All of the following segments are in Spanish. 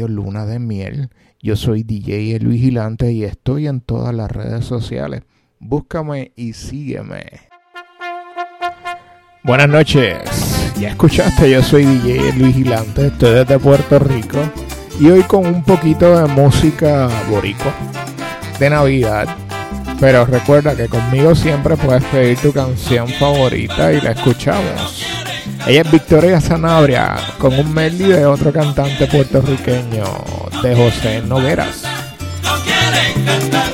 Luna de Miel. Yo soy DJ El Vigilante y estoy en todas las redes sociales. Búscame y sígueme. Buenas noches. Ya escuchaste, yo soy DJ El Vigilante, estoy desde Puerto Rico y hoy con un poquito de música boricua de Navidad. Pero recuerda que conmigo siempre puedes pedir tu canción favorita y la escuchamos. Ella es Victoria Sanabria con un melody de otro cantante puertorriqueño, de José Nogueras. No quieren cantar,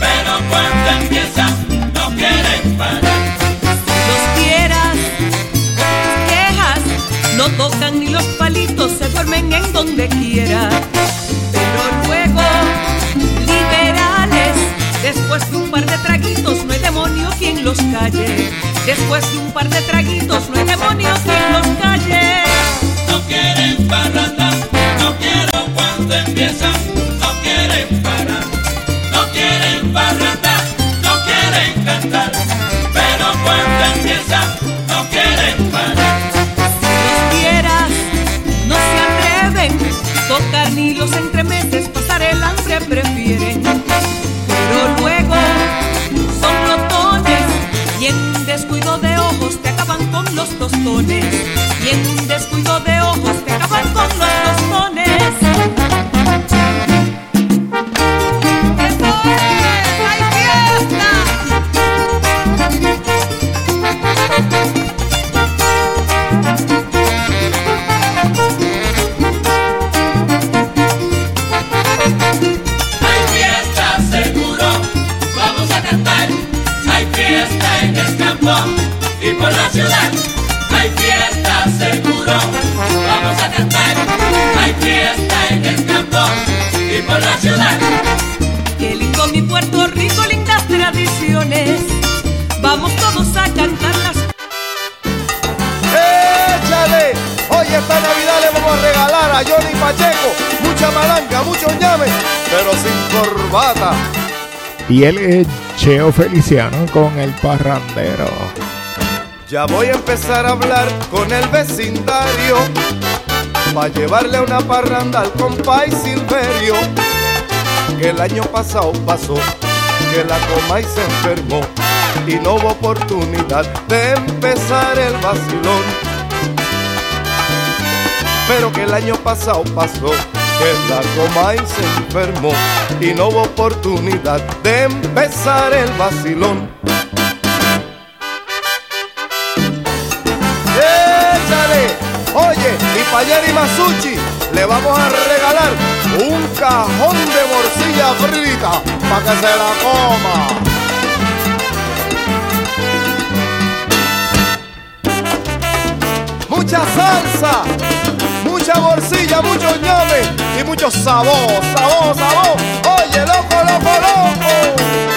pero cuando empieza, no quieren parar. Los quieras, quejas, no tocan ni los palitos, se duermen en donde quiera. Pero luego, liberales, después de un par de traguitos, no Después de un par de traguitos, no hay demonio quien los calle. No quieren parranda, no quiero cuando empieza, de ojos te acaban con los tostones. Y él es Cheo Feliciano con el parrandero. Ya voy a empezar a hablar con el vecindario Pa' llevarle una parranda al compay Silverio, que el año pasado pasó, que la coma y se enfermó, y no hubo oportunidad de empezar el vacilón. Pero que el año pasado pasó, que la coma y se enfermó, y no hubo oportunidad de empezar el vacilón. Oye, y para y Masucci le vamos a regalar un cajón de morcilla frita para que se la coma. Mucha salsa, mucha morcilla, mucho ñame y mucho sabor, sabor, sabor. Oye, loco, loco, loco.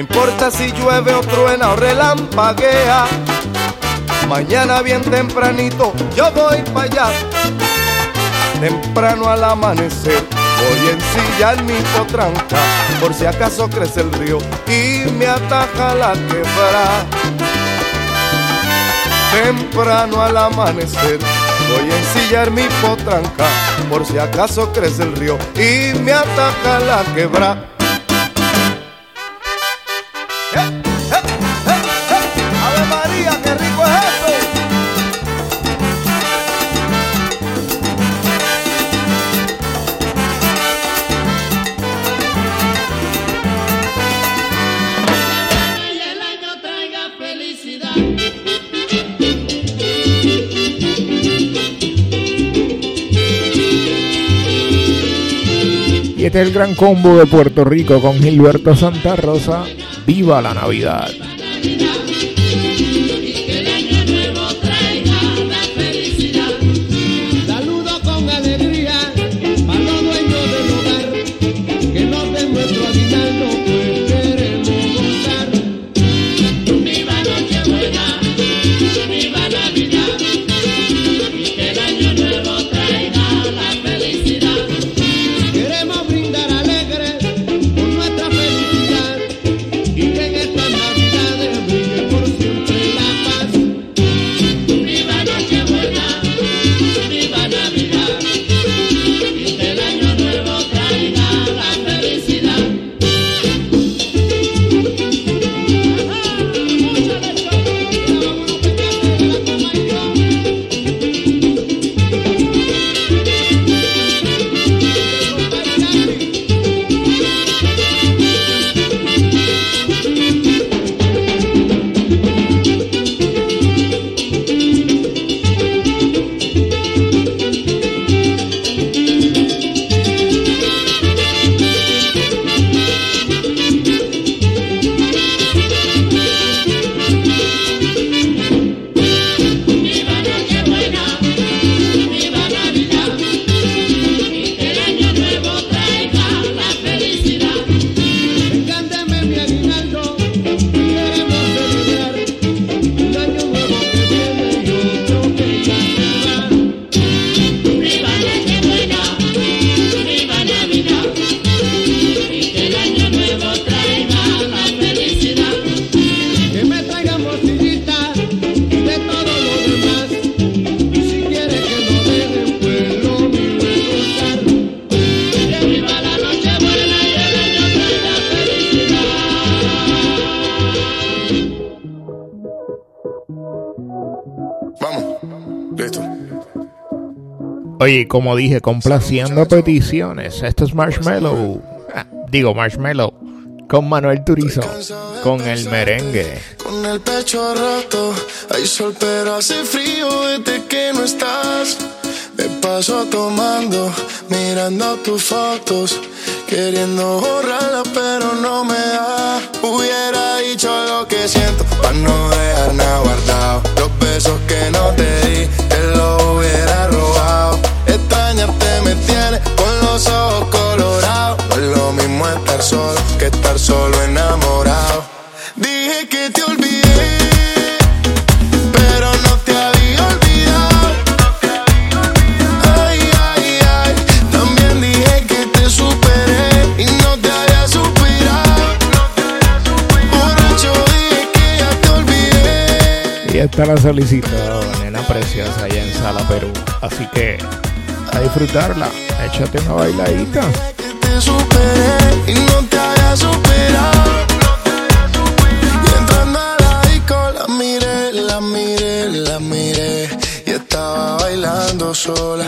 Importa si llueve o truena o relampaguea. Mañana bien tempranito yo voy para allá. Temprano al amanecer voy a ensillar mi potranca por si acaso crece el río y me ataca la quebrada. Temprano al amanecer voy a ensillar mi potranca por si acaso crece el río y me ataca la quebrada. Este es el gran combo de Puerto Rico con Gilberto Santa Rosa. ¡Viva la Navidad! Oye, como dije, complaciendo peticiones. Esto es Marshmallow. Ah, digo, Marshmallow. Con Manuel Turizo. Con el merengue. Con el pecho roto. Hay sol, pero hace frío desde que no estás. Me paso tomando, mirando tus fotos. Queriendo borrarla, pero no me da. Hubiera dicho lo que siento, para no dejar nada guardado. Los besos que no te di, te lo hubiera robado extrañarte me tiene con los ojos colorados. No es lo mismo estar solo que estar solo esta la solicitó Nena Preciosa allá en Sala Perú. Así que a disfrutarla. Échate una bailadita. Te superé y no te haya superado. Y entrando a la disco la miré, la miré, la miré. Y estaba bailando sola,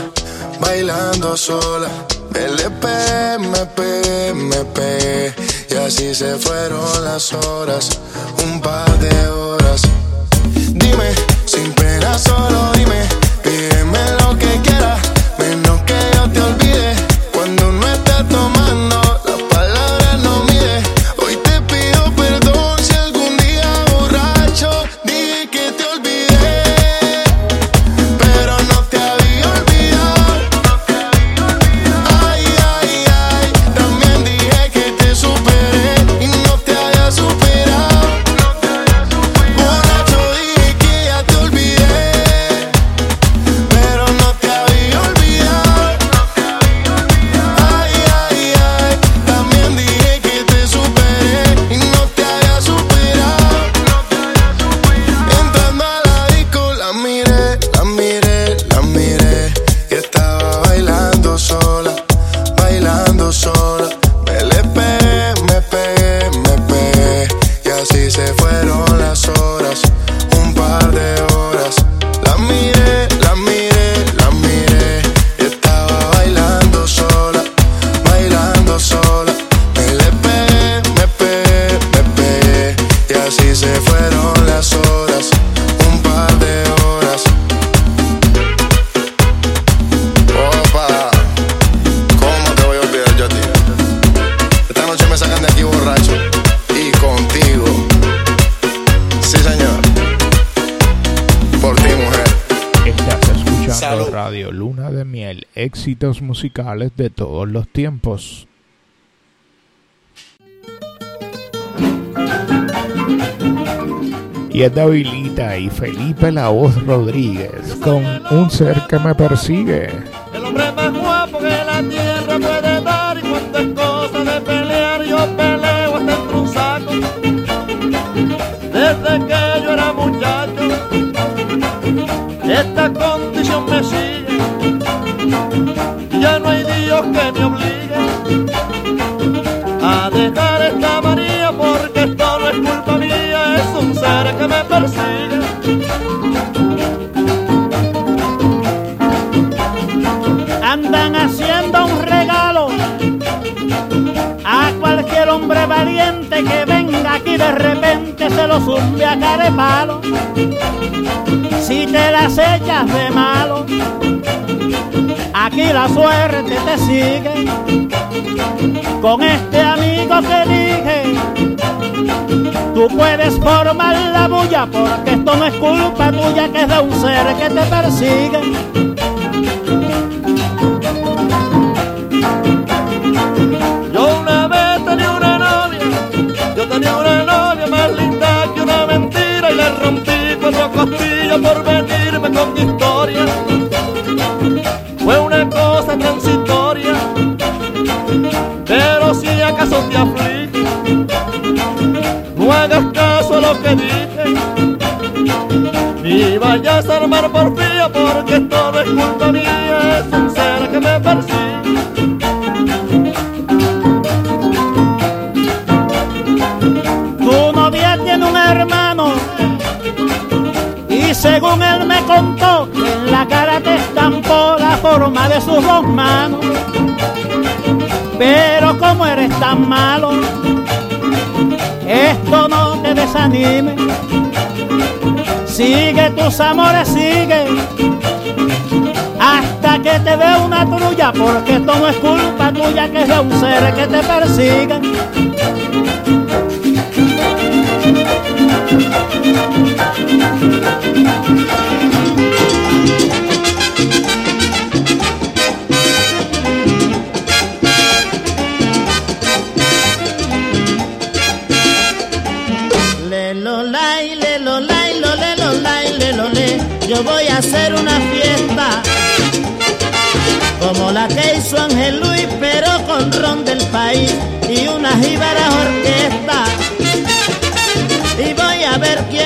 bailando sola. Me le pegué, me pegué, me pegué. Y así se fueron las horas, un par de horas. Dime, sin pena, solo dime. Pídeme lo que quieras, éxitos musicales de todos los tiempos. Y es Davilita y Felipe La Voz Rodríguez con Un ser que me persigue. El hombre más guapo que la tierra puede dar y cuando es cosa de pelear yo peleo hasta entre un saco. Desde que yo era muchacho, esta condición me sigue. Ya no hay Dios que me obligue a dejar esta manía porque esto no es culpa mía, es un ser que me persigue. andan haciendo un regalo a cualquier hombre valiente que venga aquí de repente se lo zumbe a carepalo. Si te las echas de malo, aquí la suerte te sigue. Con este amigo que dije, tú puedes formar la bulla porque esto no es culpa tuya que es de un ser que te persigue. Armar porfía porque todo es culpa mía, es un ser que me persigue. Tu novia tiene un hermano y según él me contó, en la cara te estampó la forma de sus dos manos. Pero como eres tan malo, esto no te desanime. Sigue tus amores, sigue. Hasta que te dé una trulla, porque esto no es culpa tuya, que es de un ser que te persigue.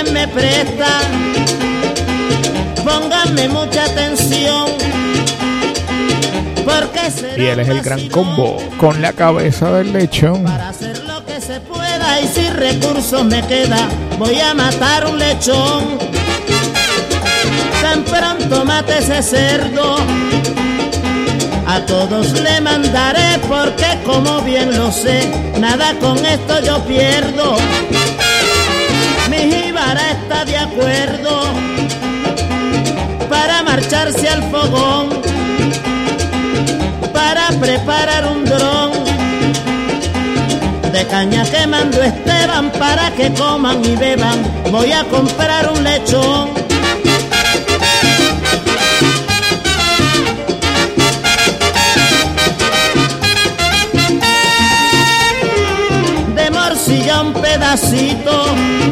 Me presta. Pónganme mucha atención. Porque será Y él es el gran combo con la cabeza del lechón. Para hacer lo que se pueda y si recursos me queda, voy a matar un lechón. Tan pronto mate ese cerdo, a todos le mandaré porque como bien lo sé, nada con esto yo pierdo. Para marcharse al fogón, para preparar un dron de caña que mandó Esteban para que coman y beban. Voy a comprar un lechón. De morcilla un pedacito.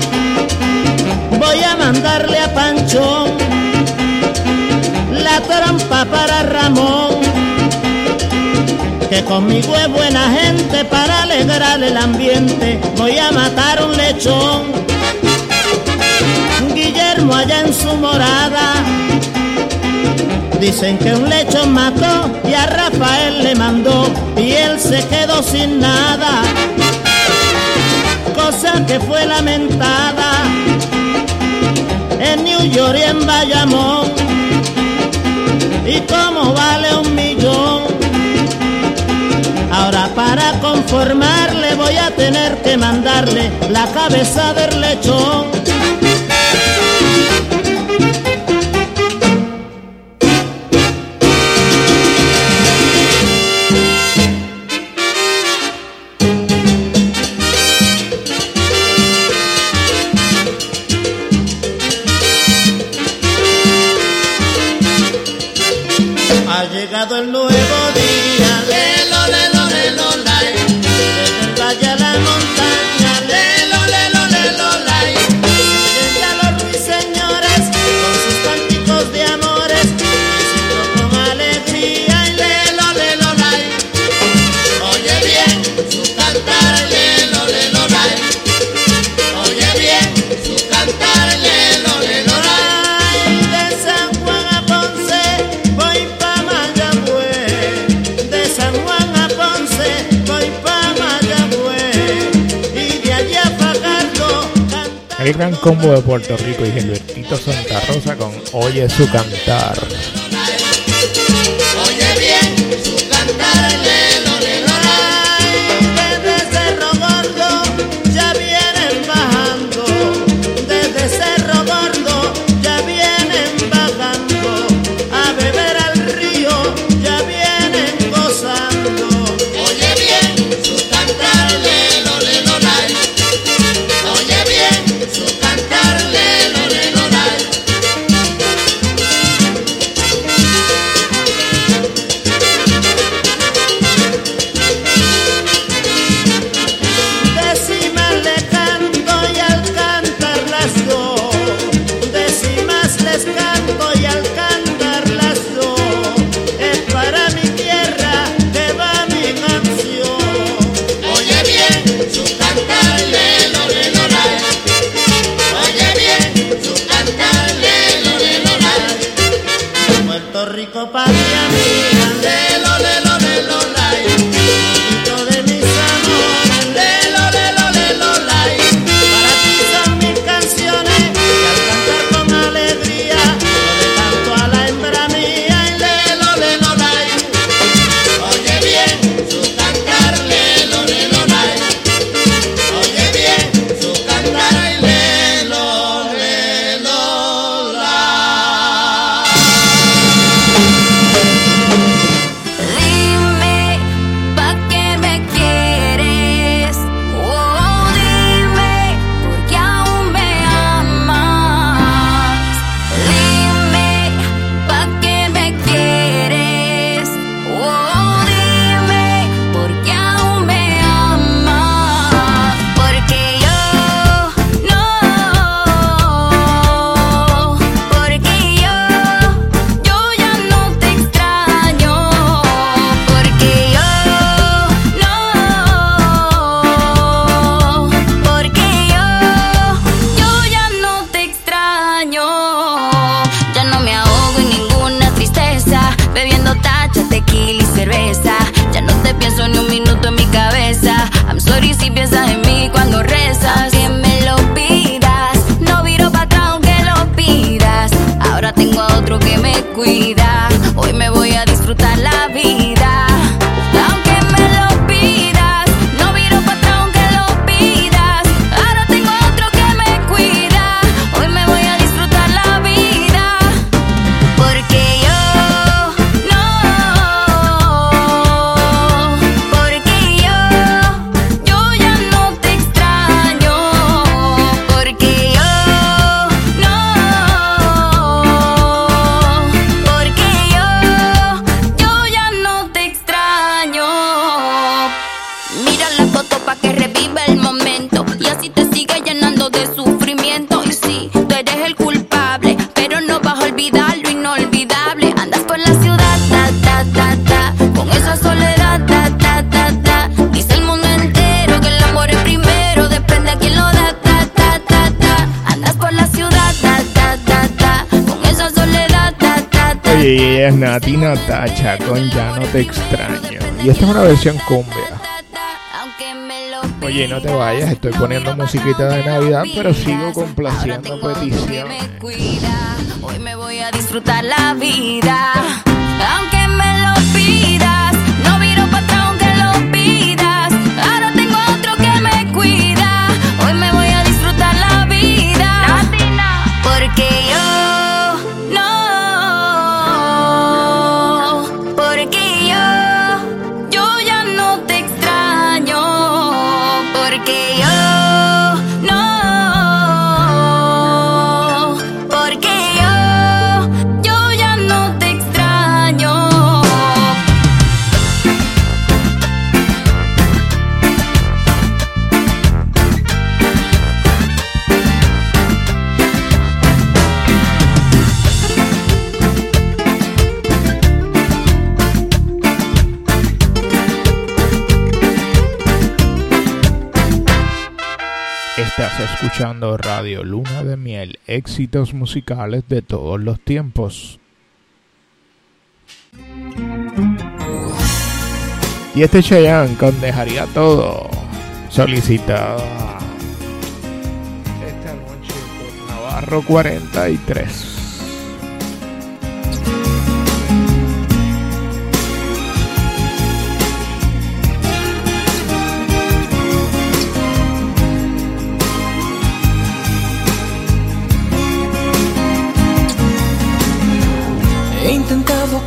Para Ramón que conmigo es buena gente para alegrar el ambiente. Voy a matar un lechón. Guillermo allá en su morada. Dicen que un lechón mató y a Rafael le mandó y él se quedó sin nada. Cosa que fue lamentada en New York y en Bayamón. ¿Y cómo vale un millón? Ahora para conformarle voy a tener que mandarle la cabeza del lechón. Gran combo de Puerto Rico y Gilbertito Santa Rosa con Oye su cantar. copas de amiga. Lelo, lelo, Natacha Ya no te extraño. Y esta es una versión cumbia. Oye, no te vayas, estoy poniendo musiquita de Navidad, pero sigo complaciendo peticiones. Hoy me voy a disfrutar la vida. Escuchando Radio Luna de Miel, éxitos musicales de todos los tiempos. Y este Cheyenne con Dejaría Todo, solicitada esta noche por Navarro 43.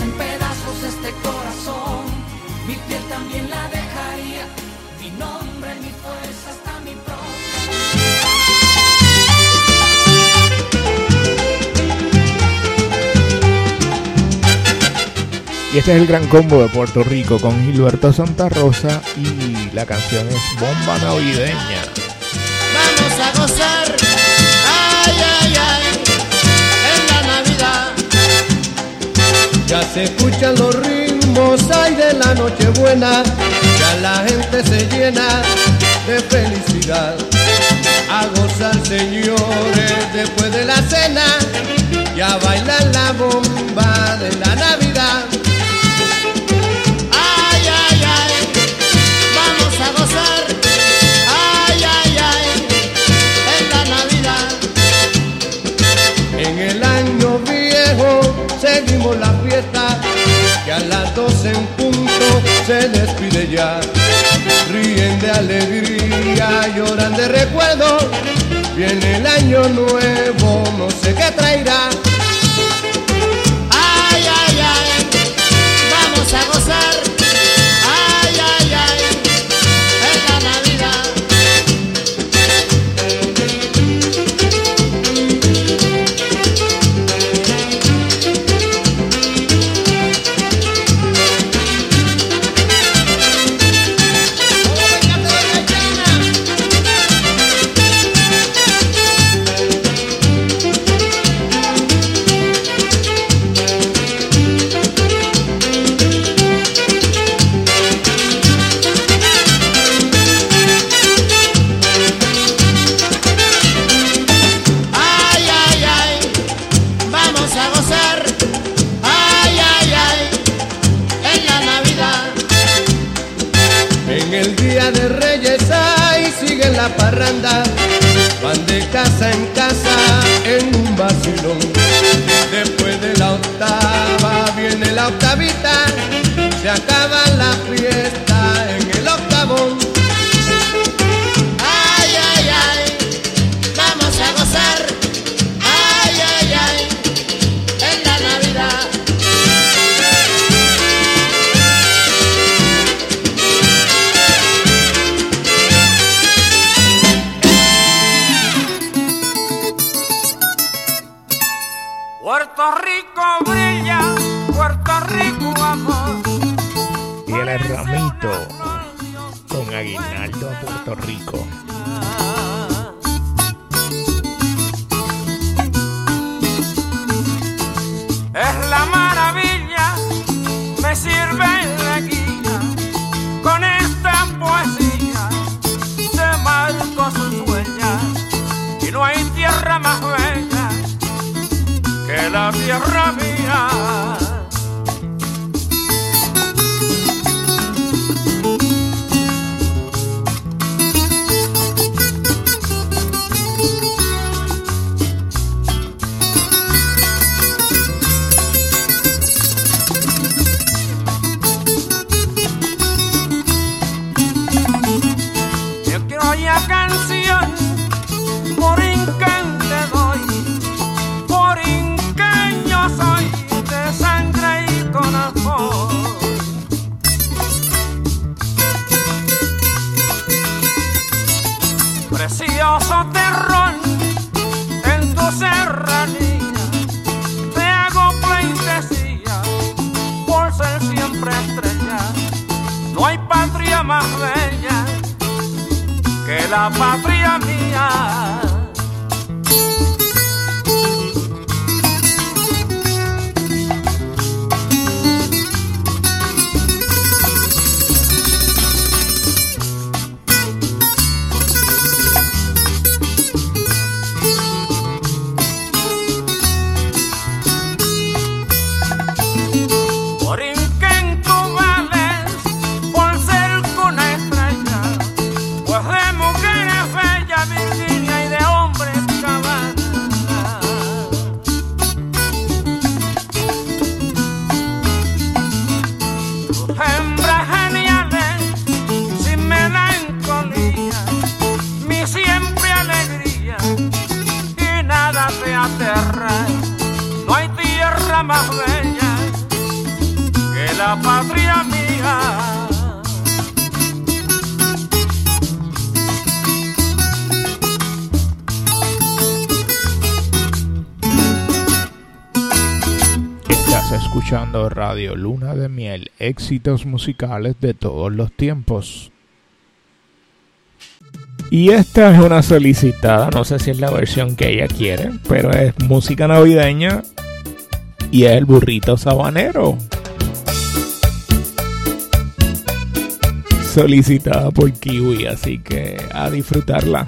en pedazos este corazón. Mi piel también la dejaría. Mi nombre, mi fuerza, hasta mi propia. Y este es el gran combo de Puerto Rico con Gilberto Santa Rosa y la canción es Bomba Navideña. Ya se escuchan los ritmos, ay de la Nochebuena, ya la gente se llena de felicidad. A gozar, señores, después de la cena, ya bailan la bomba de la Navidad. 12 en punto se despide ya. Ríen de alegría, lloran de recuerdo, viene el año nuevo, no sé qué traerá. Radio Luna de Miel, éxitos musicales de todos los tiempos. Y esta es una solicitada, no sé si es la versión que ella quiere, pero es música navideña y es el burrito sabanero. Solicitada por Kiwi, así que a disfrutarla.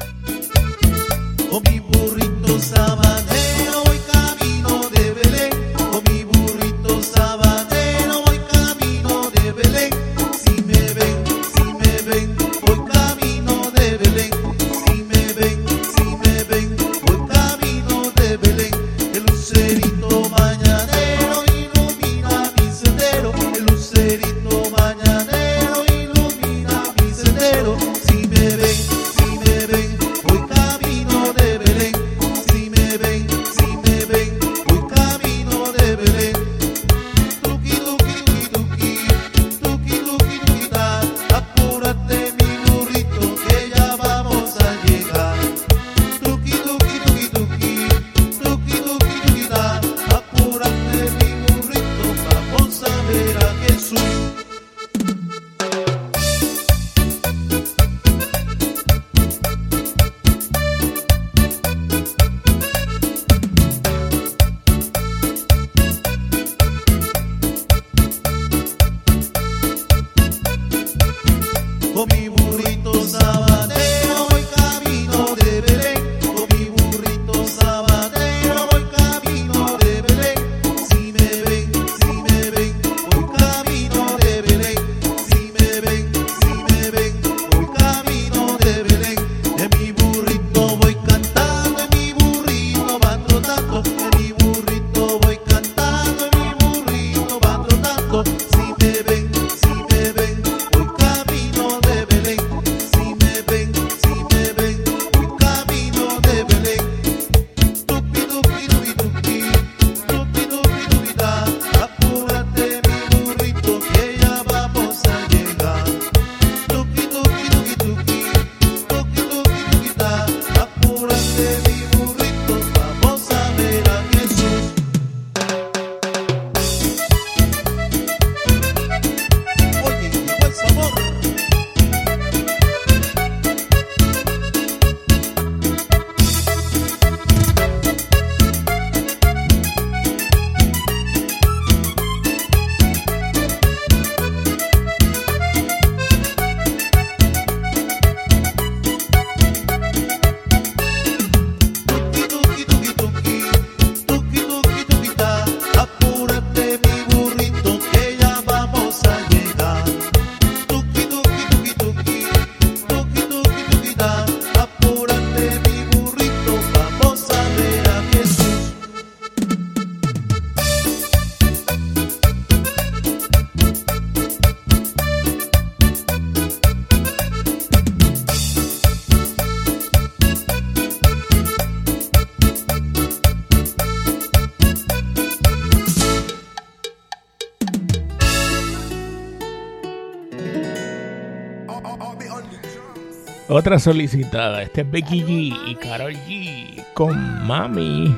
Otra solicitada, este es Becky G y Carol G con Mami.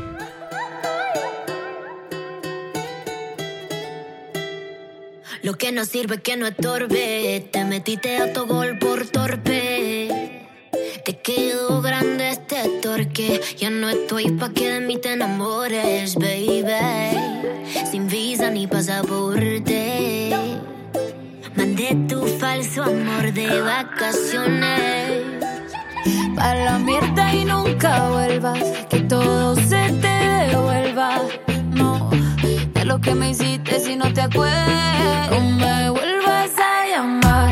Lo que no sirve que no estorbe. Te metiste a tu gol por torpe. Te quedó grande este torque. Ya no estoy pa' que de mí enamores, baby. Sin visa ni pasaporte. Mandé tu falso amor de vacaciones. Pa' la mierda y nunca vuelvas, que todo se te devuelva. No, de lo que me hiciste si no te acuerdas. No me vuelvas a llamar,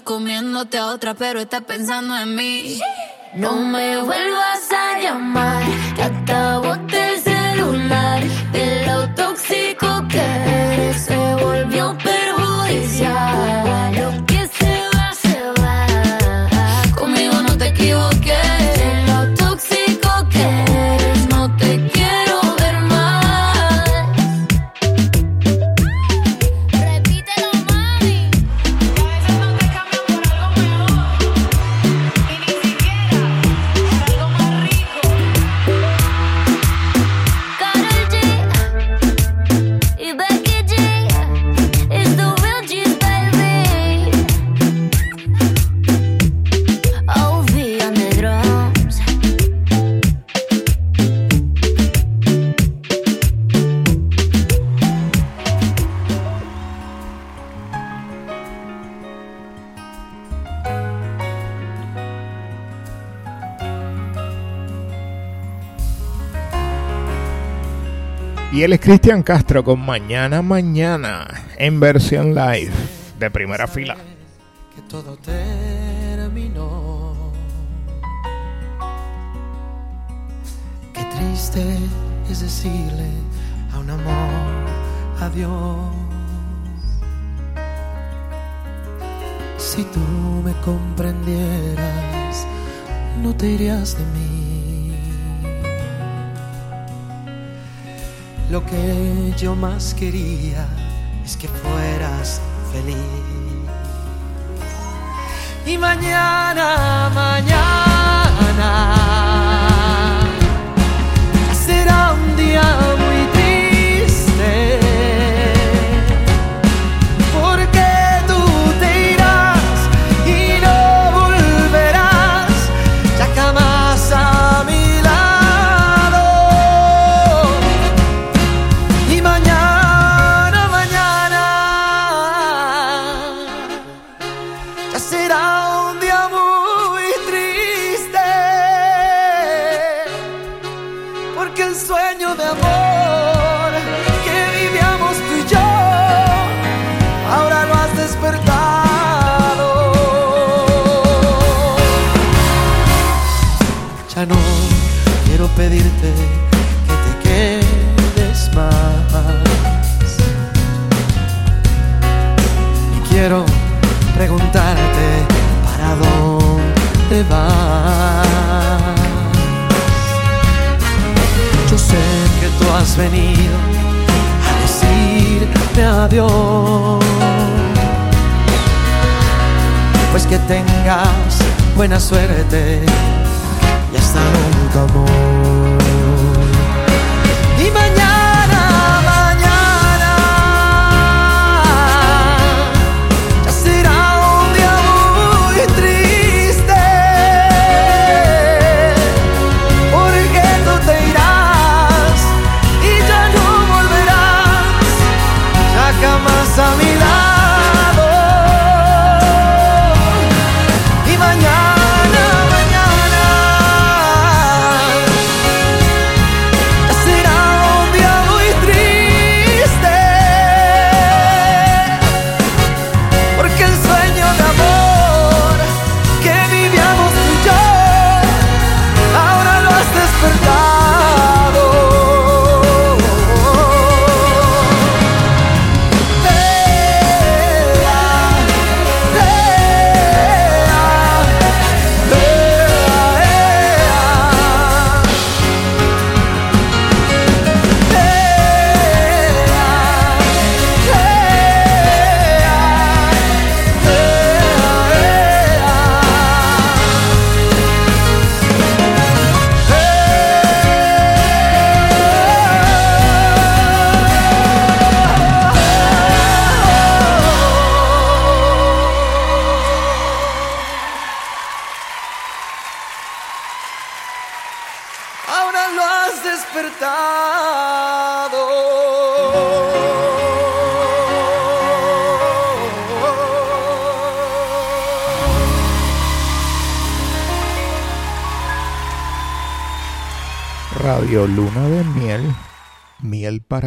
Comiéndote a otra, pero estás pensando en mí. No me vuelvas a llamar, que hasta Él es Cristian Castro con Mañana Mañana en versión live de primera fila. que todo terminó. Qué triste es decirle a un amor adiós. Si tú me comprendieras, no te irías de mí. Lo que yo más quería es que fueras feliz. Y mañana, mañana será un día has venido a decirme adiós. Pues que tengas buena suerte y hasta nunca amor.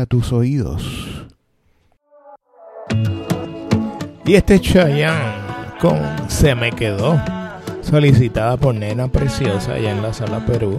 tus oídos. Y este Chayanne con Se me quedó, solicitada por Nena Preciosa allá en la sala Perú.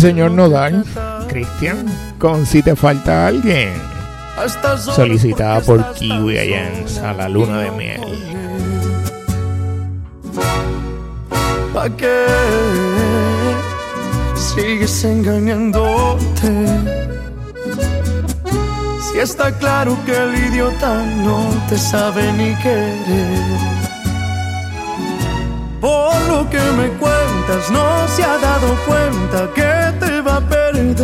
señor Nodal, Cristian, con Si Te Falta Alguien, solicitada por Kiwi Alliance a la luna de miel. ¿Para qué sigues engañándote? Si está claro que el idiota no te sabe ni querer por lo que me cuentas, no se ha dado cuenta que que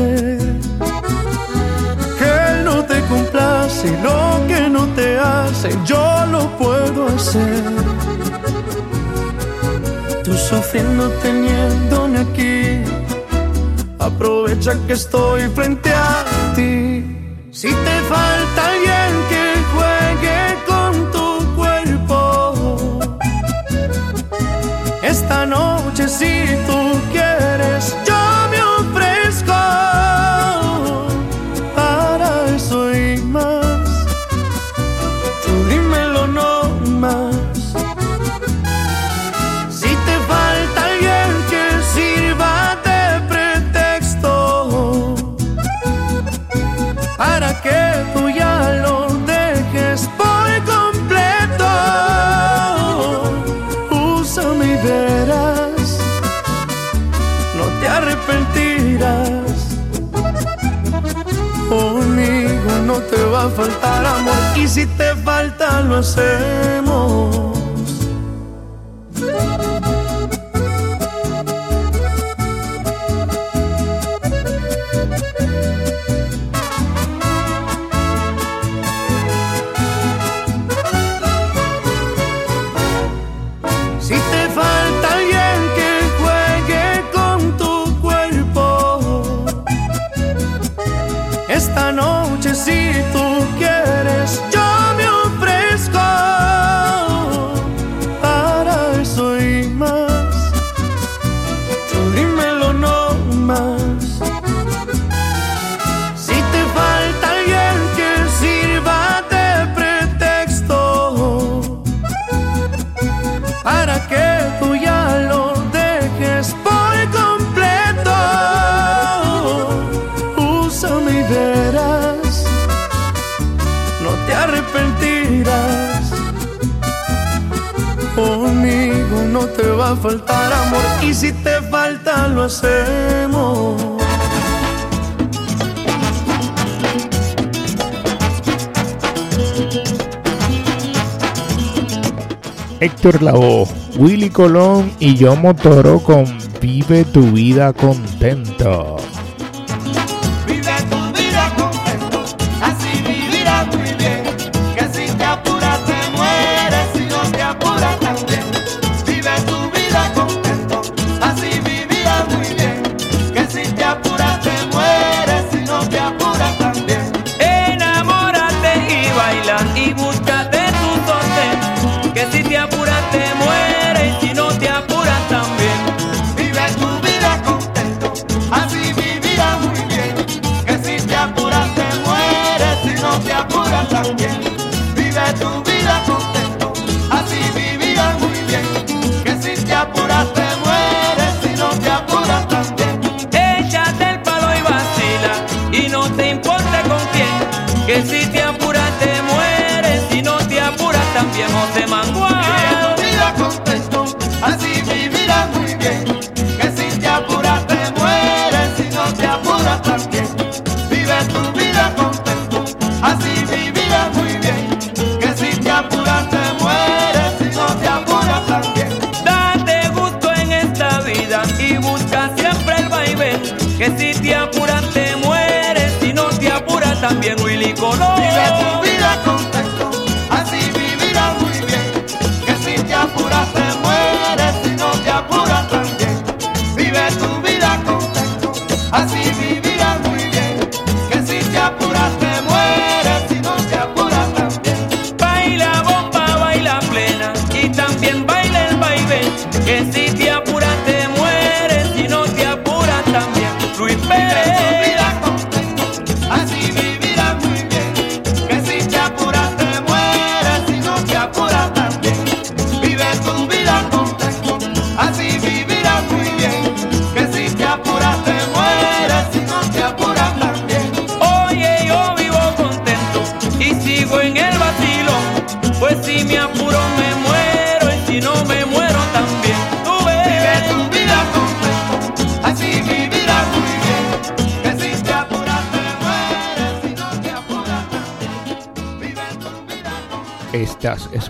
él no te complace, lo que no te hace, yo lo puedo hacer. Tú sufriendo teniéndome aquí, aprovecha que estoy frente a ti. Si te falta alguien que juegue con tu cuerpo, esta noche si tú y si te falta lo hacemos. y si te falta lo hacemos. Héctor Lavoe, Willy Colón y yo Motoro con Vive tu vida contento.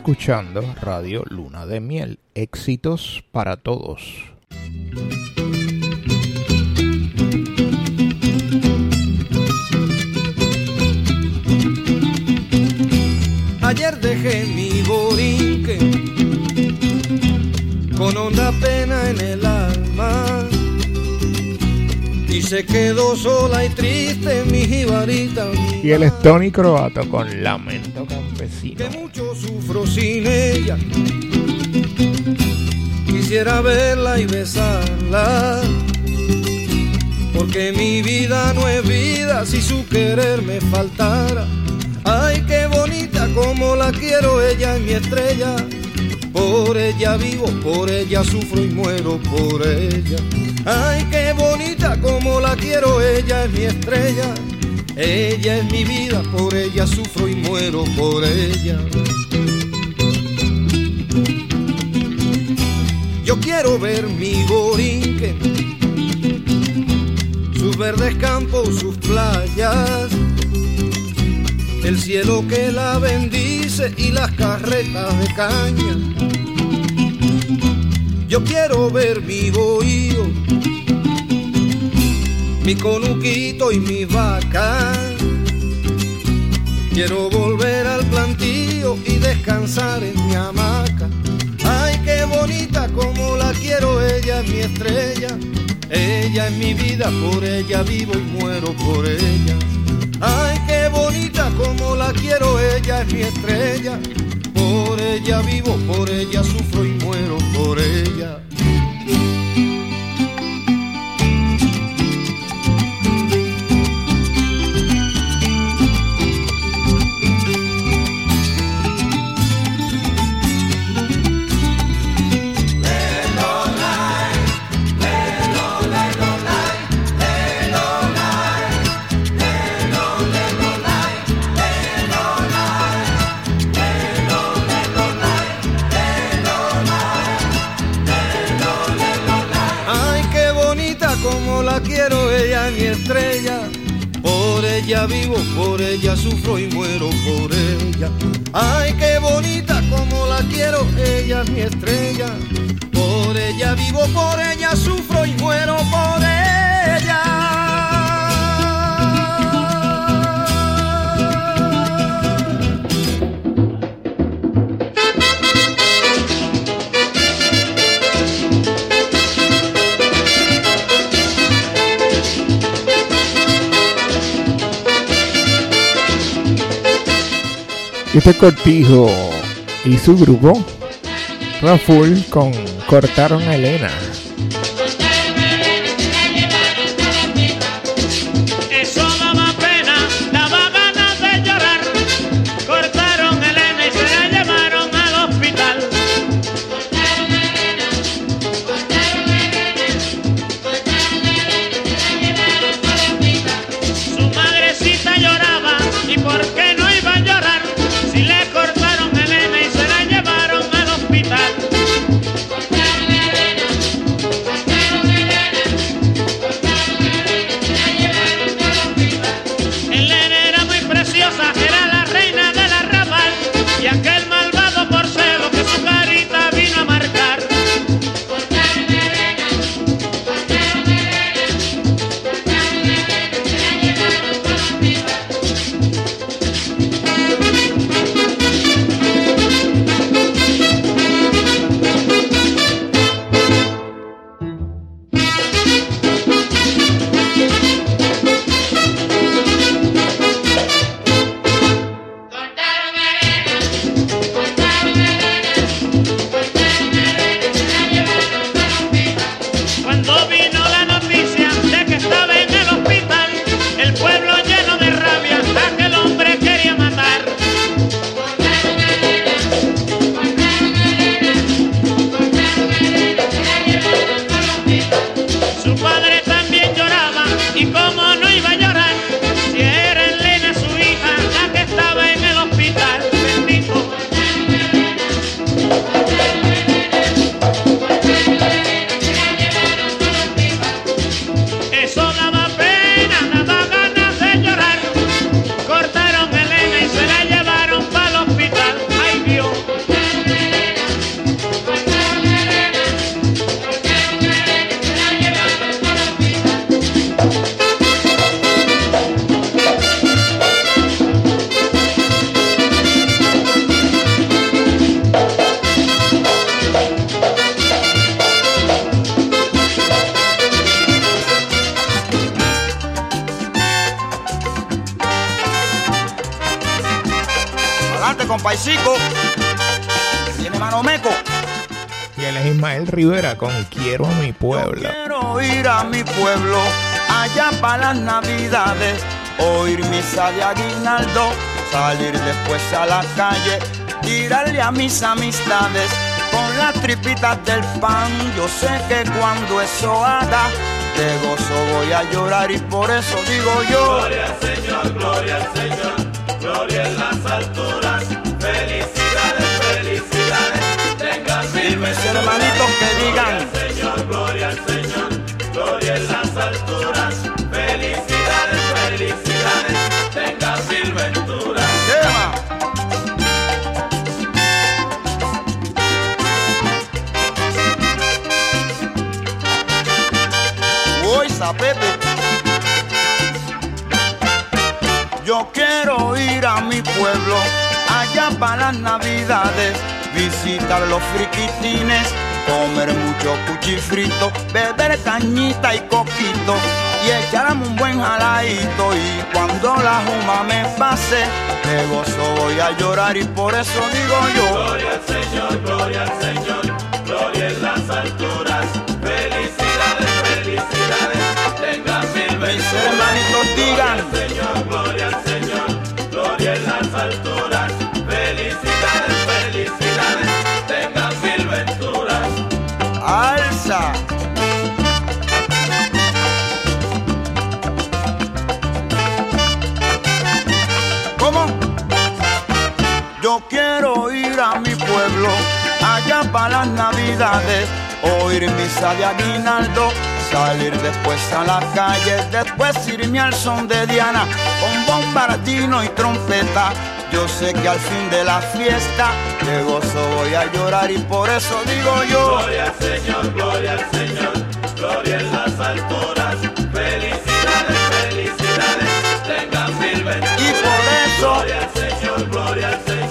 Escuchando Radio Luna de Miel. Éxitos para todos. Ayer dejé mi borinque con honda pena en el alma y se quedó sola y triste mi jibarita. Y el es Tony Croato con Lamento Campesino. Sin ella. Quisiera verla y besarla. Porque mi vida no es vida si su querer me faltara. Ay, qué bonita como la quiero, ella es mi estrella. Por ella vivo, por ella sufro y muero por ella. Ay, qué bonita como la quiero, ella es mi estrella. Ella es mi vida, por ella sufro y muero por ella. Quiero ver mi borinque, sus verdes campos, sus playas, el cielo que la bendice y las carretas de caña. Yo quiero ver mi bohío, mi conuquito y mis vacas. Quiero volver al plantío y descansar en mi hamaca. Bonita como la quiero, ella es mi estrella. Ella es mi vida, por ella vivo y muero por ella. Ay, qué bonita como la quiero, ella es mi estrella. Por ella vivo, por ella sufro y muero por ella. Estrella. Por ella vivo, por ella sufro y muero por ella. Ay, qué bonita como la quiero, ella es mi estrella. Por ella vivo, por ella sufro y muero por ella. Este cortijo y su grupo, Raful, con Cortaron a Elena. Salir después a la calle, tirarle a mis amistades con las tripitas del pan. Yo sé que cuando eso haga, de gozo voy a llorar y por eso digo yo. Gloria al Señor, gloria al Señor, gloria en las alturas, felicidades, felicidades, tengan Y mis hermanitos para las navidades, visitar los friquitines, comer mucho cuchifrito, beber cañita y coquito y echarme un buen jaladito y cuando la juma me pase, de gozo voy a llorar y por eso digo yo. Gloria al Señor, gloria al Señor, gloria en las alturas, felicidades, felicidades, tengan mil venturas. Para las navidades, oír misa de aguinaldo, salir después a la calle, después irme al son de Diana, con bombardino y trompeta. Yo sé que al fin de la fiesta, de gozo voy a llorar y por eso digo yo. Gloria al Señor, gloria al Señor, gloria en las alturas, felicidades, felicidades, tengan mil venturas. Y por eso, Gloria al Señor, gloria al Señor,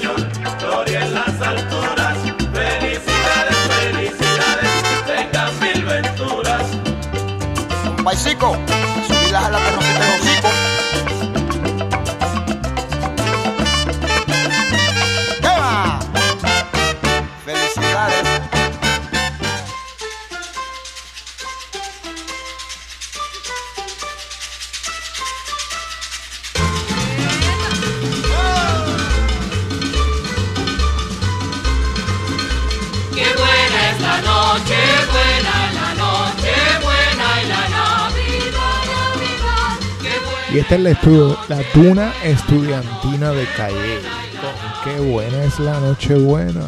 paisico, subirlas a la que Y esta es la, estu- la tuna estudiantina de Calle. Qué buena es la noche buena.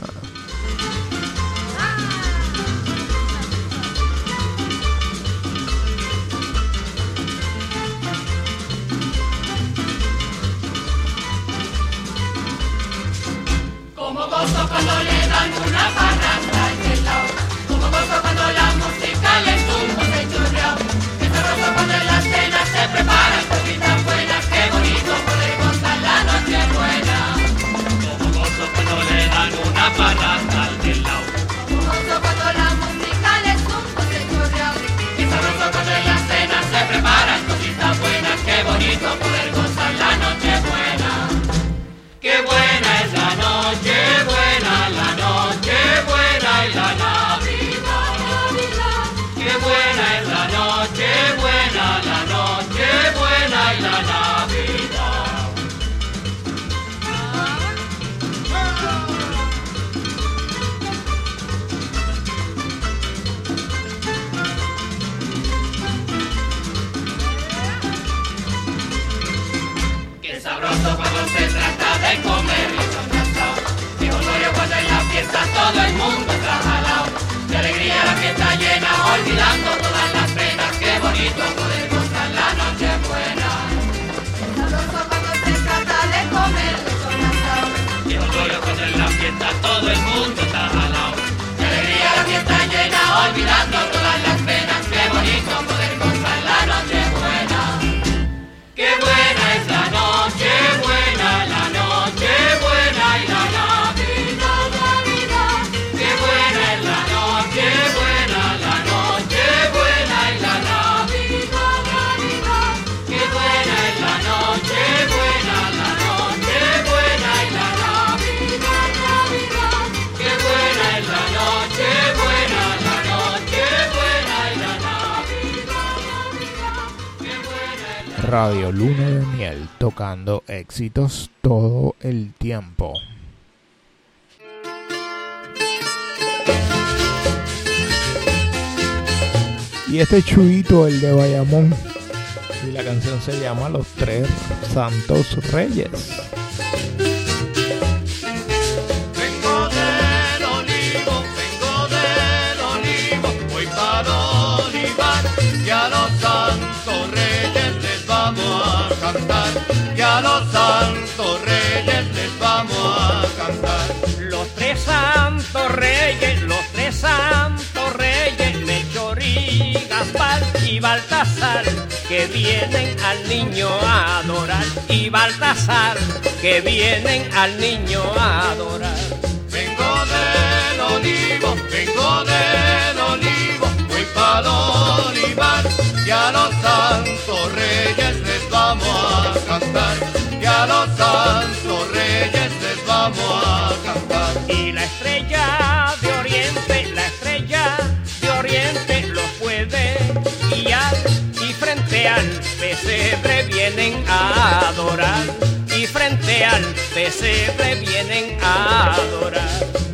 todo el mundo está jalao. De alegría la fiesta llena, olvidando todas las penas. Qué bonito poder gozar la noche buena. Sabroso cuando se trata de comer con asado. Llevo todo con en la fiesta, todo el mundo está jalao. De alegría la fiesta llena, olvidando Radio Luna de Miel, tocando éxitos todo el tiempo. Y este chuito, el de Bayamón, y la canción se llama Los Tres Santos Reyes. Baltasar que vienen al niño a adorar. Y Baltasar que vienen al niño a adorar. Vengo del olivo, vengo del olivo, voy para olivar. Y a los santos reyes les vamos a cantar. Y a los santos reyes les vamos a y frente al se vienen a adorar.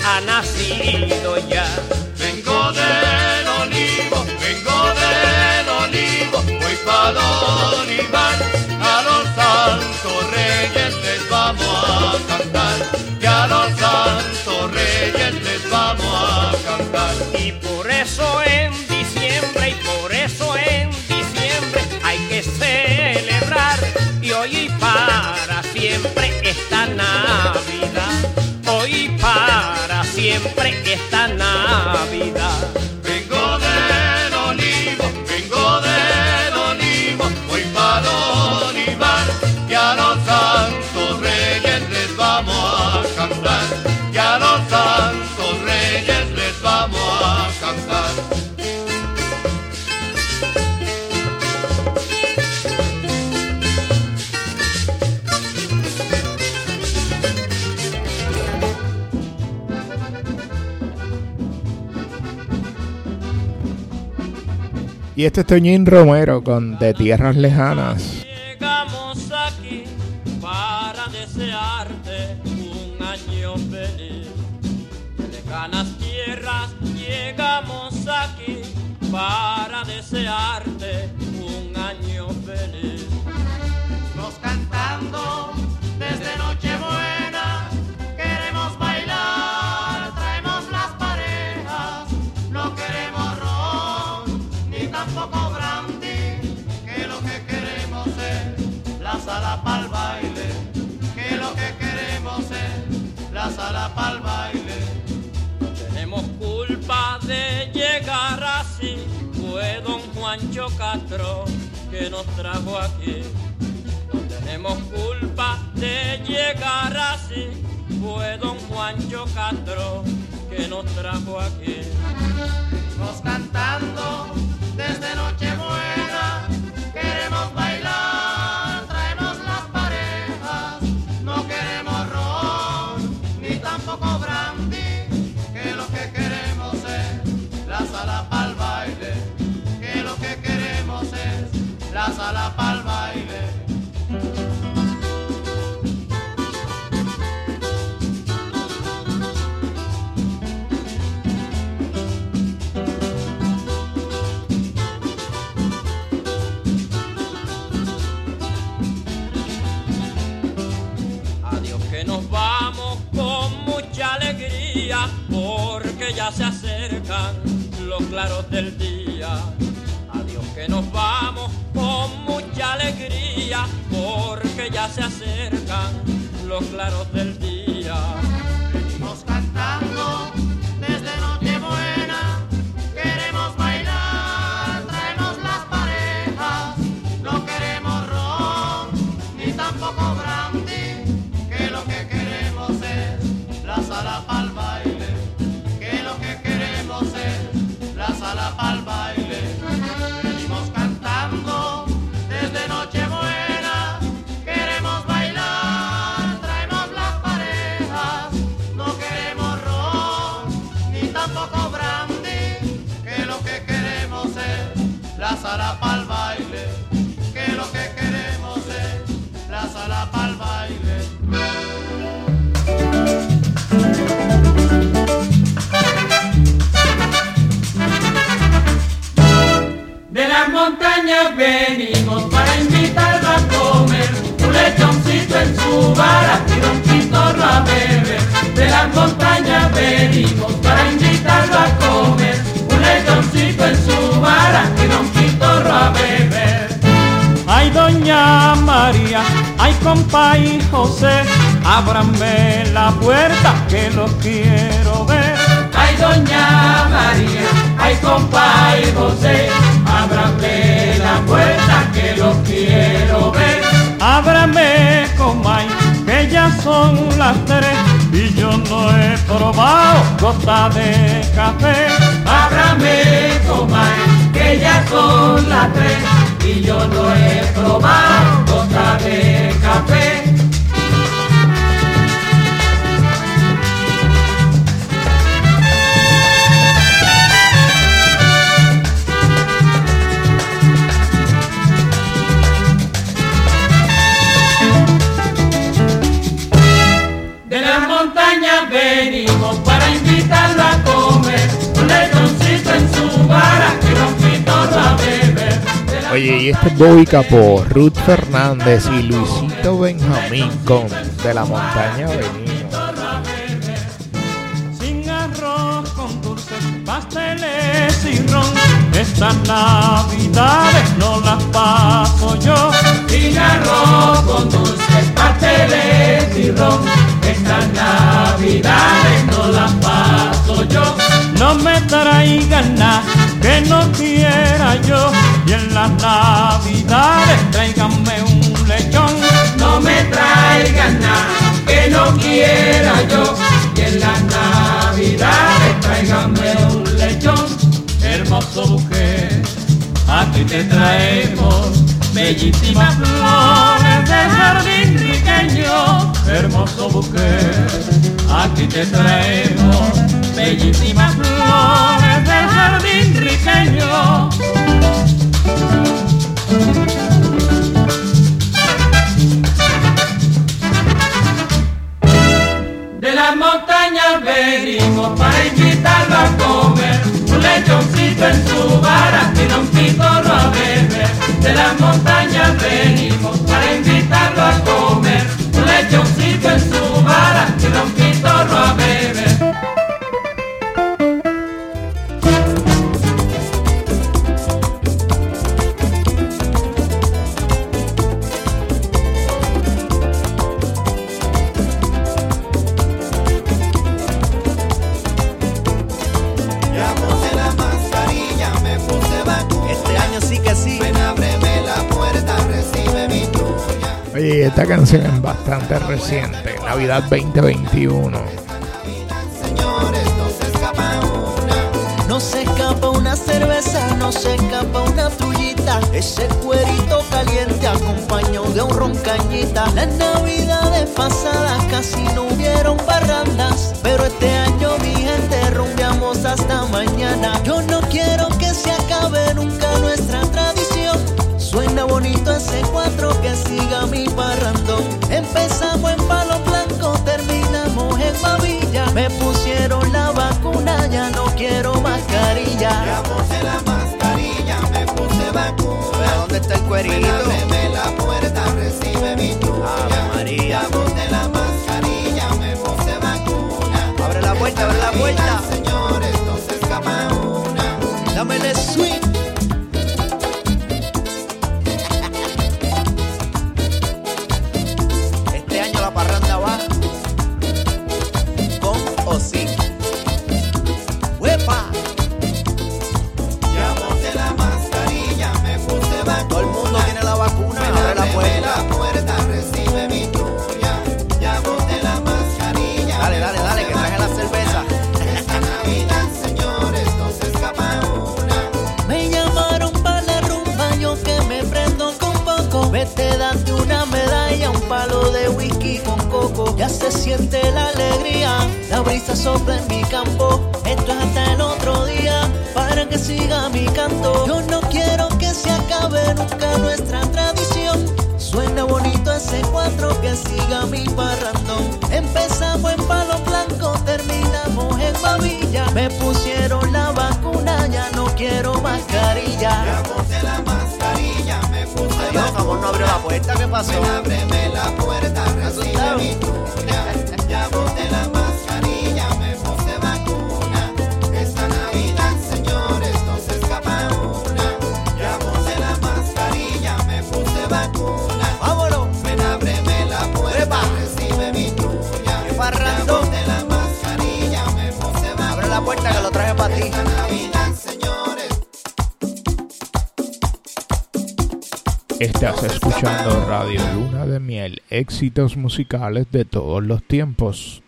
ha nacido ya. esta Navidad. Y este es Toñín Romero con De Tierras Lejanas. Ábranme la puerta que los quiero ver. Ay, doña María, ay, compa y José, ábrame la puerta que los quiero ver. Ábrame, comay, que ya son las tres y yo no he probado gota de café. Ábrame, comay, que ya son las tres y yo no he probado gota de café. Venimos para invitarlo a comer un lechoncito en su vara y un pitorro a beber. Oye, y este es Bobby Capó, Ruth Fernández y Luisito Benjamín con De la Montaña Venimos. Sin arroz con dulces, pasteles y ron. Estas navidades no las paso yo. Sin arroz con dulces, pasteles y ron. Estas navidades no las paso yo. No me traigan nada que no quiera yo. Y en las navidades tráiganme un lechón. No me traigan nada que no quiera yo. Y en las navidades tráiganme un lechón. Hermoso mujer, aquí te traemos bellísimas flores del jardín riqueño. Hermoso mujer, aquí te traemos bellísimas flores del jardín riqueño. De las montañas venimos para invitarlo a comer un lechoncito en su vara y un pitorro a beber. De las montañas venimos para invitarlo a comer. Un lechoncito en su vara y un canción es bastante reciente, Navidad 2021. Señores, no se escapa una. No se escapa una cerveza, no se escapa una trullita. Ese cuerito caliente acompañado de un roncañita. Las navidades pasadas casi no hubieron barrandas. Pero este año, mi gente, rumbeamos hasta mañana. Yo no quiero que se acabe nunca nuestra tradición. Suena bonito ese cuatro que siga mi parrandón. Empezamos en palo blanco, terminamos en babilla. Me pusieron la vacuna, ya no quiero mascarilla. Ya puse la mascarilla, me puse vacuna. ¿Dónde está el cuerito? Ábreme la puerta, recibe mi tuya. María. Ya puse la mascarilla, me puse vacuna. Abre la puerta, abre la puerta. Éxitos musicales de todos los tiempos.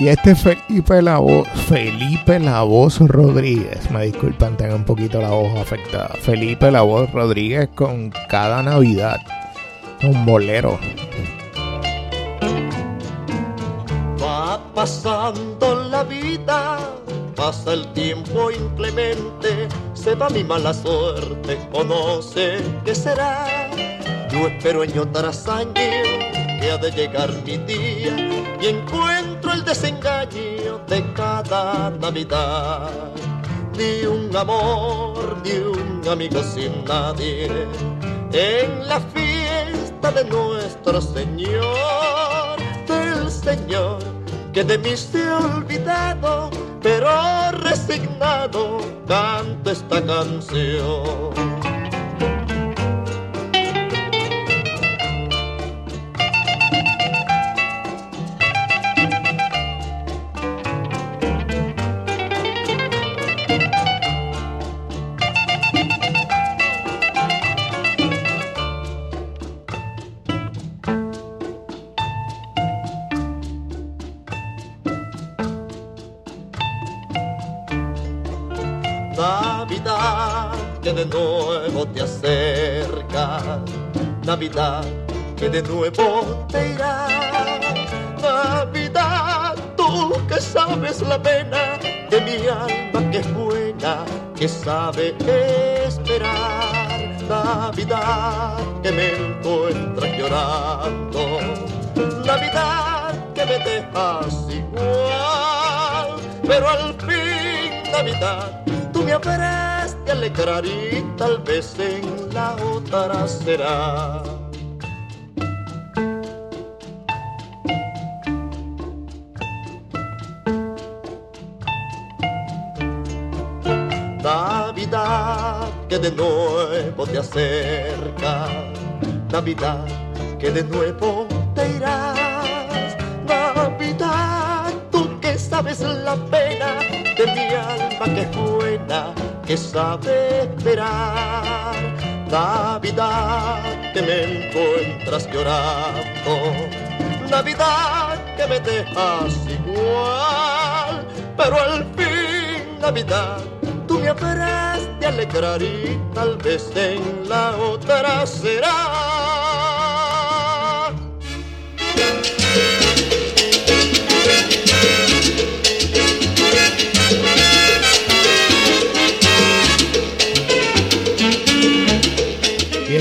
Y este Felipe la voz, Felipe la voz Rodríguez, me disculpan, tengo un poquito la voz afectada. Felipe la voz Rodríguez con cada Navidad, un bolero. Pasa el tiempo inclemente, se va mi mala suerte, o no sé qué será. Yo espero año tras año que ha de llegar mi día y encuentro el desengaño de cada Navidad. Ni un amor, ni un amigo sin nadie en la fiesta de nuestro Señor, del Señor que de mí se ha olvidado, pero resignado canto esta canción. Navidad que de nuevo te irá. Navidad, tú que sabes la pena de mi alma que es buena, que sabe esperar. Navidad que me encuentras llorando, Navidad que me dejas igual, pero al fin Navidad tú me habrás alegrar y tal vez en la otra será. Navidad que de nuevo te acerca, Navidad que de nuevo te irás, Navidad tú que sabes la pena de mi alma que es buena, que sabe esperar. Navidad que me encuentras llorando, Navidad que me dejas igual, pero al fin Navidad tú me habrás de alegrar y tal vez en la otra será.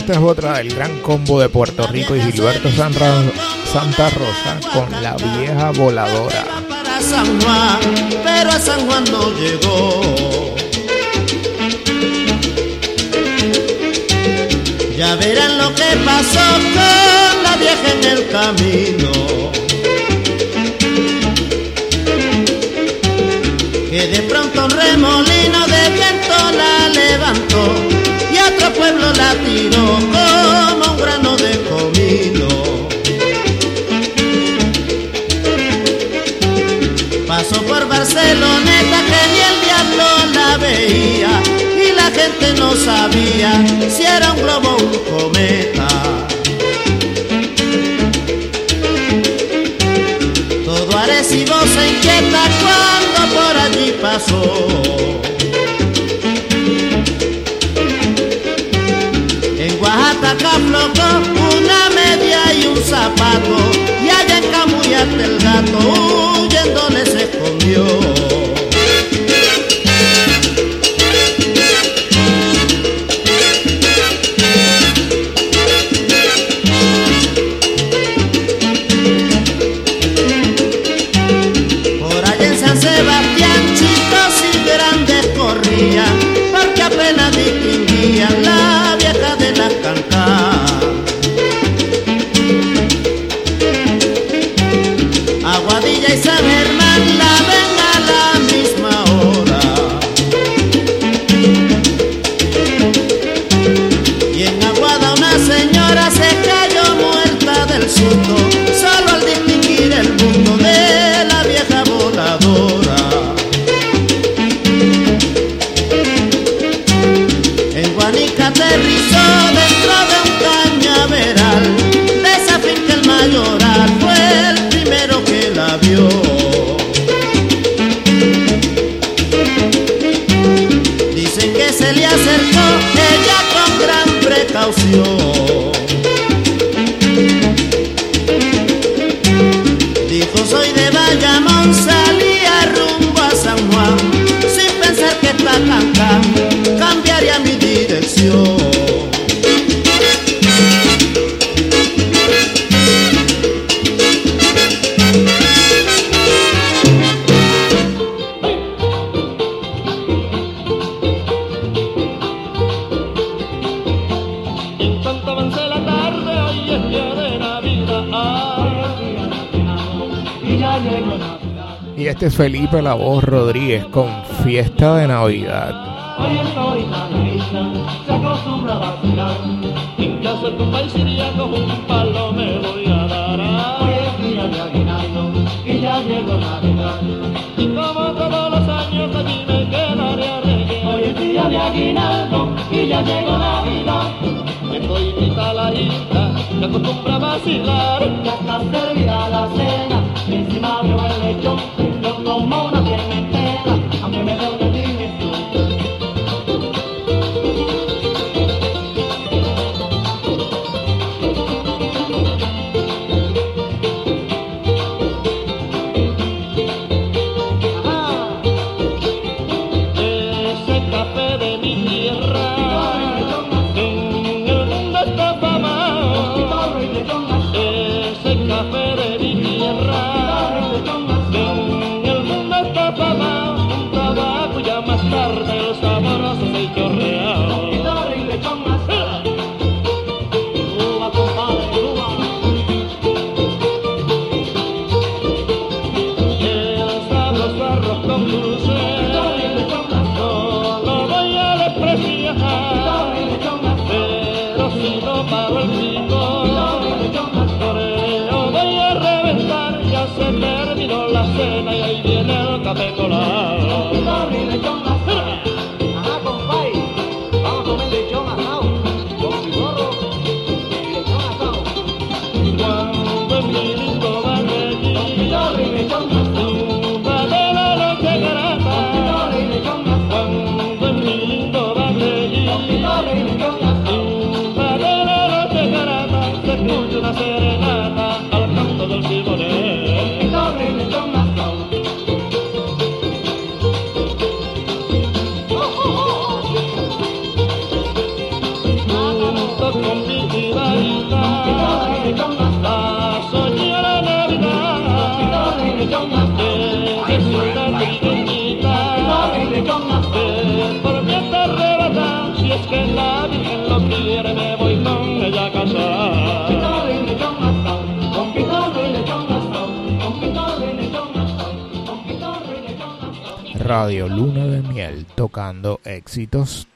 Esta es otra del gran combo de Puerto Rico y Gilberto Sanra- Santa Rosa con la vieja voladora. para San Juan, pero a San Juan no llegó. Ya verán lo que pasó con la vieja en el camino. Que de pronto un remolino de como un grano de comino. Pasó por Barceloneta que ni el diablo la veía y la gente no sabía si era un globo o un cometa. Todo Arecibo se inquieta cuando por allí pasó. Felipe La Voz Rodríguez con Fiesta de Navidad. Hoy esta horita se acostumbra a vacilar. En casa tu paisilla como un palo me voy a dar. Hoy es día de aguinaldo y ya llegó Navidad. Y como todos los años allí me quedaré a reír. Hoy es día de aguinaldo y ya llegó Navidad. Estoy invita a la hija que acostumbra a vacilar. Ya está servida la cena encima de un lechón. Ramona tarde Radio Luna de Miel tocando éxitos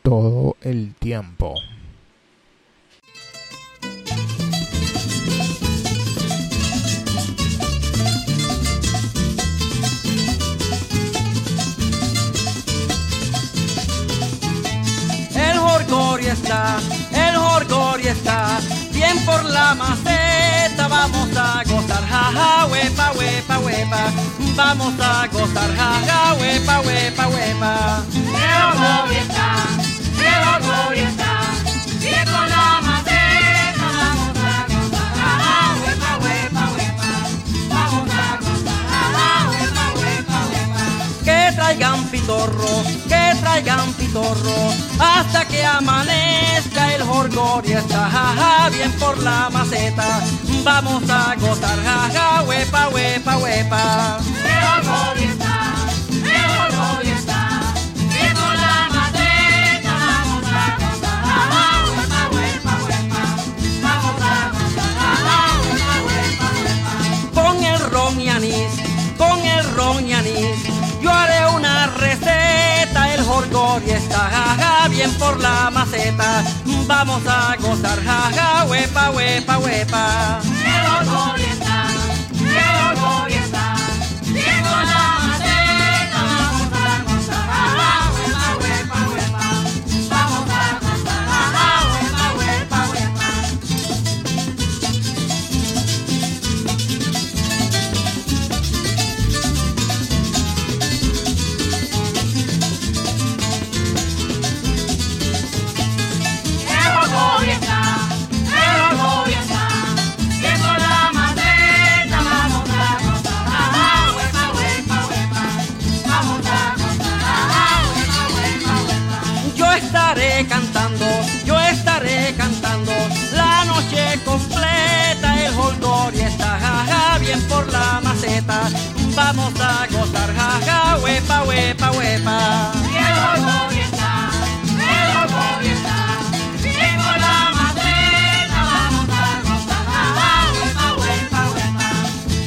con la maceta, vamos a gozar, jaja, huepa, huepa, huepa,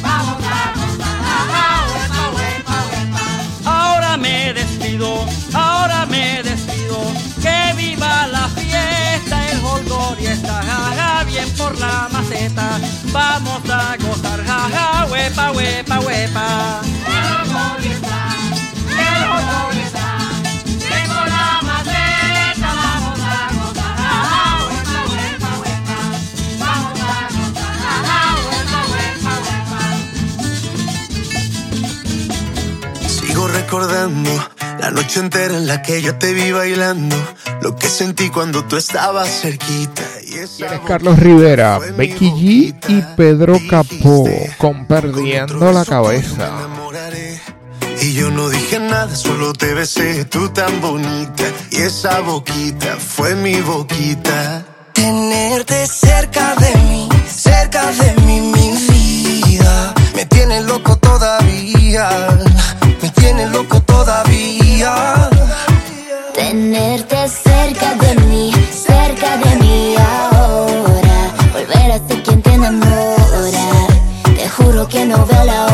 vamos a gozar, jaja, huepa, huepa, huepa. Ahora me despido, ahora me despido, que viva la fiesta, el jolgorio está, jaja, bien por la maceta, vamos a gozar, jaja, huepa, huepa, huepa. Está, el jolgorio está, bien con la maceta, vamos a gozar, jaja, huepa, huepa, huepa, vamos a gozar, jaja, huepa, huepa, huepa. Sigo recordando la noche entera en la que yo te vi bailando, lo que sentí cuando tú estabas cerquita. Y esa Es Carlos Rivera, Becky G y Pedro Capó con Perdiendo la Cabeza. Y yo no dije nada, solo te besé, tú tan bonita. Y esa boquita fue mi boquita. Tenerte cerca de mí, cerca de mí, mi vida. Me tiene loco todavía, me tiene loco todavía. Tenerte cerca de mí, cerca de mí ahora. Volver a ser quien te enamora. Te juro que no veo la hora.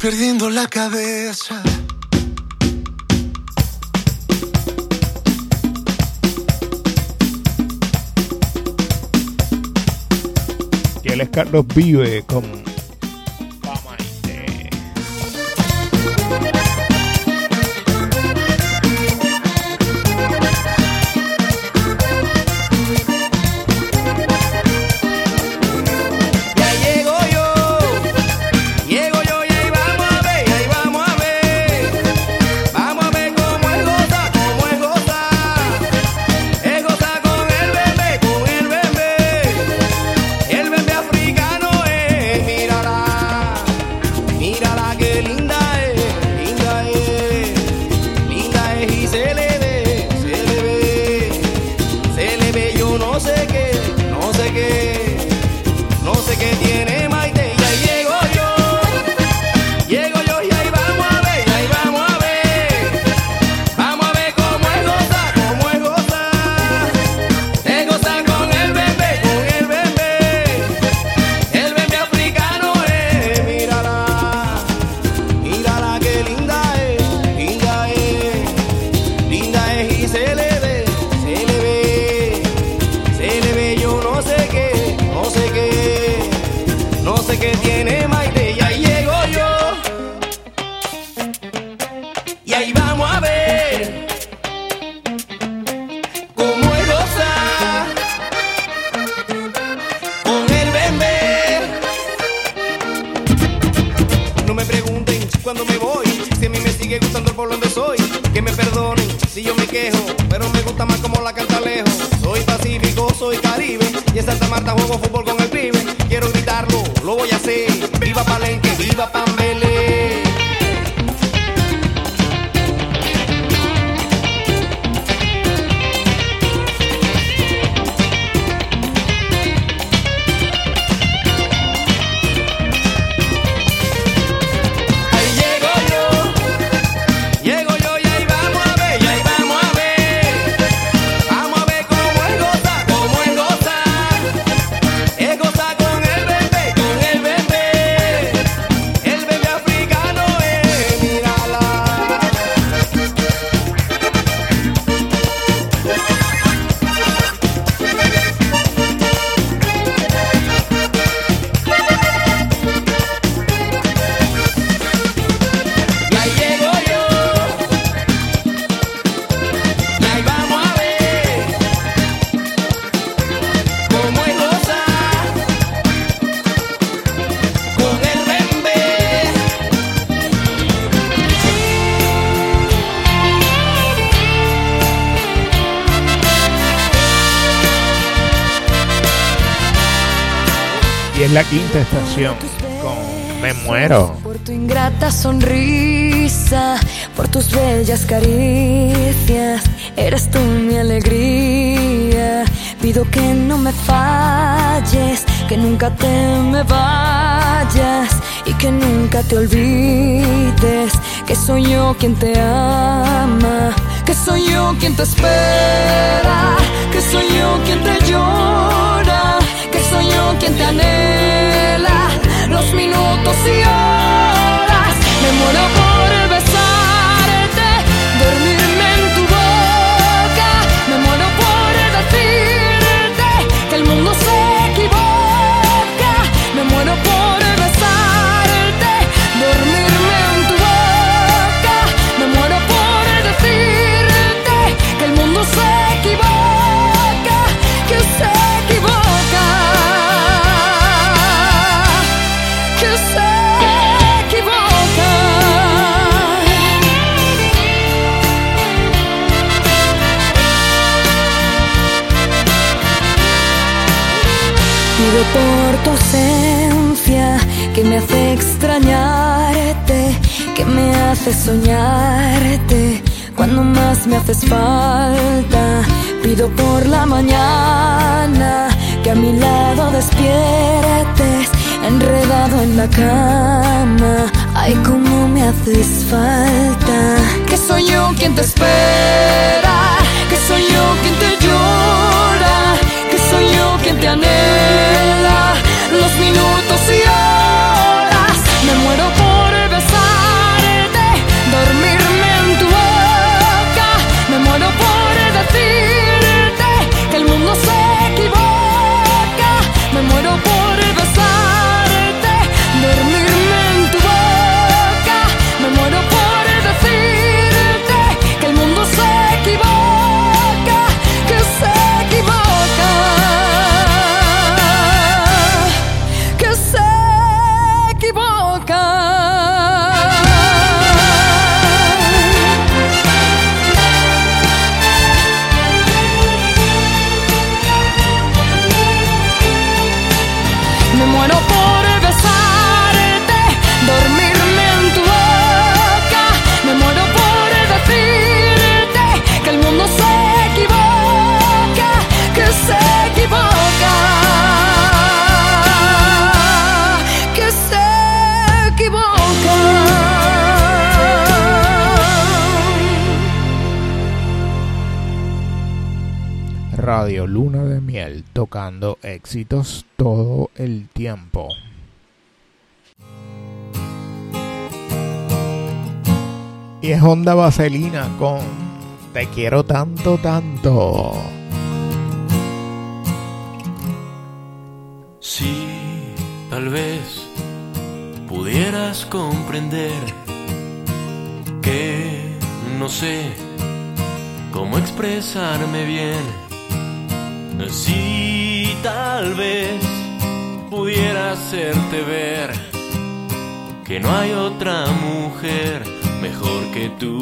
Perdiendo la cabeza. Y él es Carlos Vive con quinta estación Me Muero. Por tu ingrata sonrisa, por tus bellas caricias, eres tú mi alegría. Pido que no me falles, que nunca te me vayas y que nunca te olvides que soy yo quien te ama, que soy yo quien te espera, que soy yo quien te llora, yo quien te anhela los minutos y horas. Me muero hace extrañarte, que me hace soñarte cuando más me haces falta. Pido por la mañana que a mi lado despiertes, enredado en la cama. Ay, cómo me haces falta. Que soy yo quien te espera, que soy yo quien te llora, que soy yo quien te anhela Radio Luna de Miel tocando éxitos todo el tiempo. Y es Honda Vaselina con Te quiero tanto, tanto. Si tal vez pudieras comprender que no sé cómo expresarme bien. Si tal vez pudiera hacerte ver que no hay otra mujer mejor que tú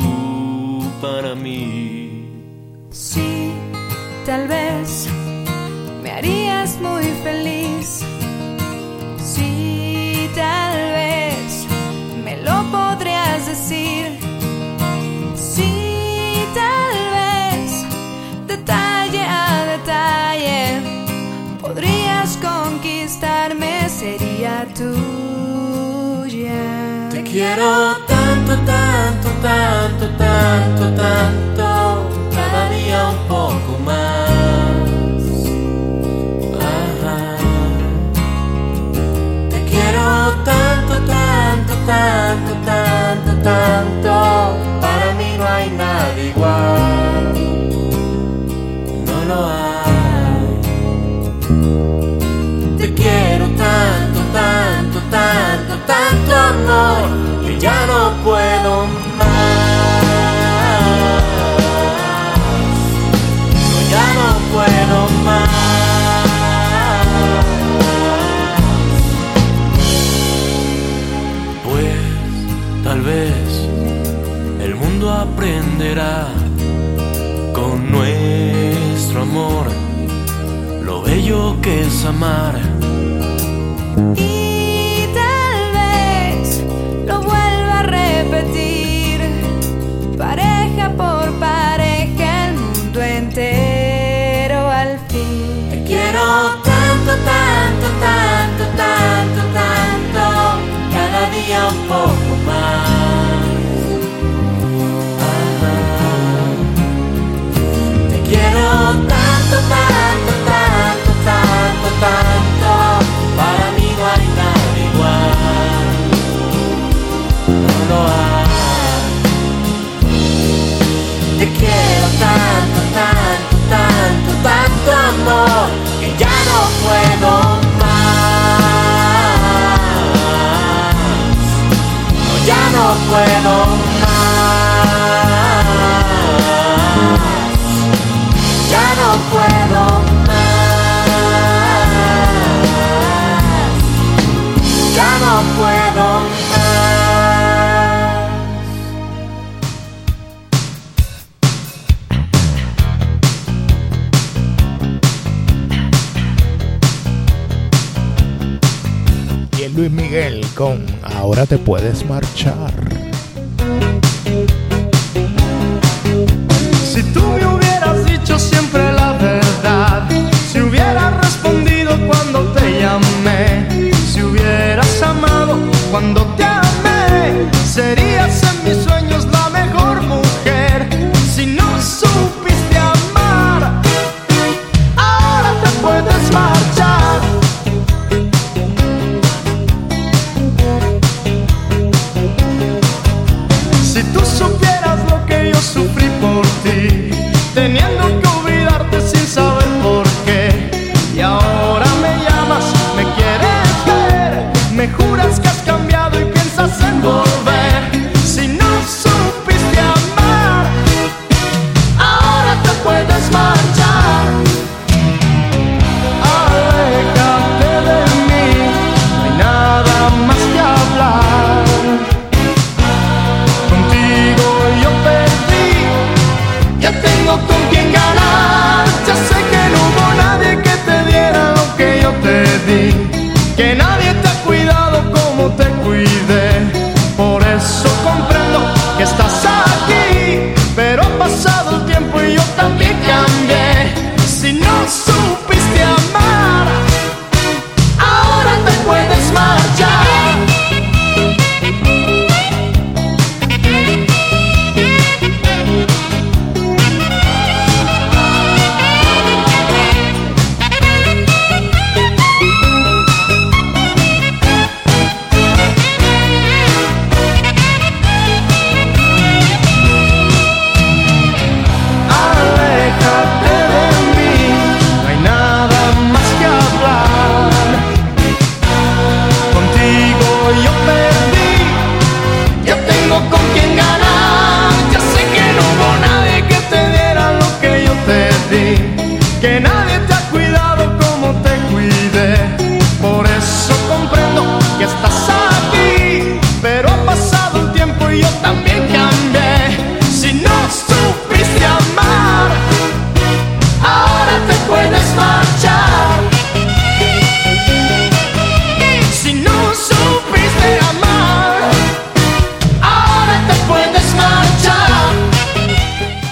para mí. Sí, tal vez me harías muy feliz sería. Te quiero tanto, tanto, tanto, tanto, tanto, cada día un poco más. Te quiero tanto, tanto, tanto, tanto, tanto, para mí no hay nada. ya no puedo más. Yo ya no puedo más. Pues tal vez el mundo aprenderá con nuestro amor lo bello que es amar. un poco más. Te quiero tanto, tanto, tanto, tanto, tanto. Para mí no hay nada igual. No lo hay. Te quiero tanto, tanto, tanto, tanto amor que ya no puedo. puedo. Ahora te puedes marchar.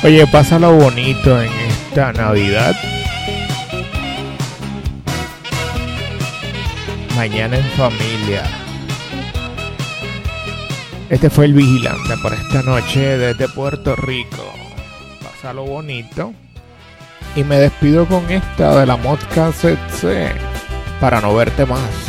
Oye, pásalo bonito en esta Navidad. Mañana en familia. Este fue el vigilante por esta noche desde Puerto Rico. Pásalo bonito. Y me despido con esta de la Modcast C para no verte más.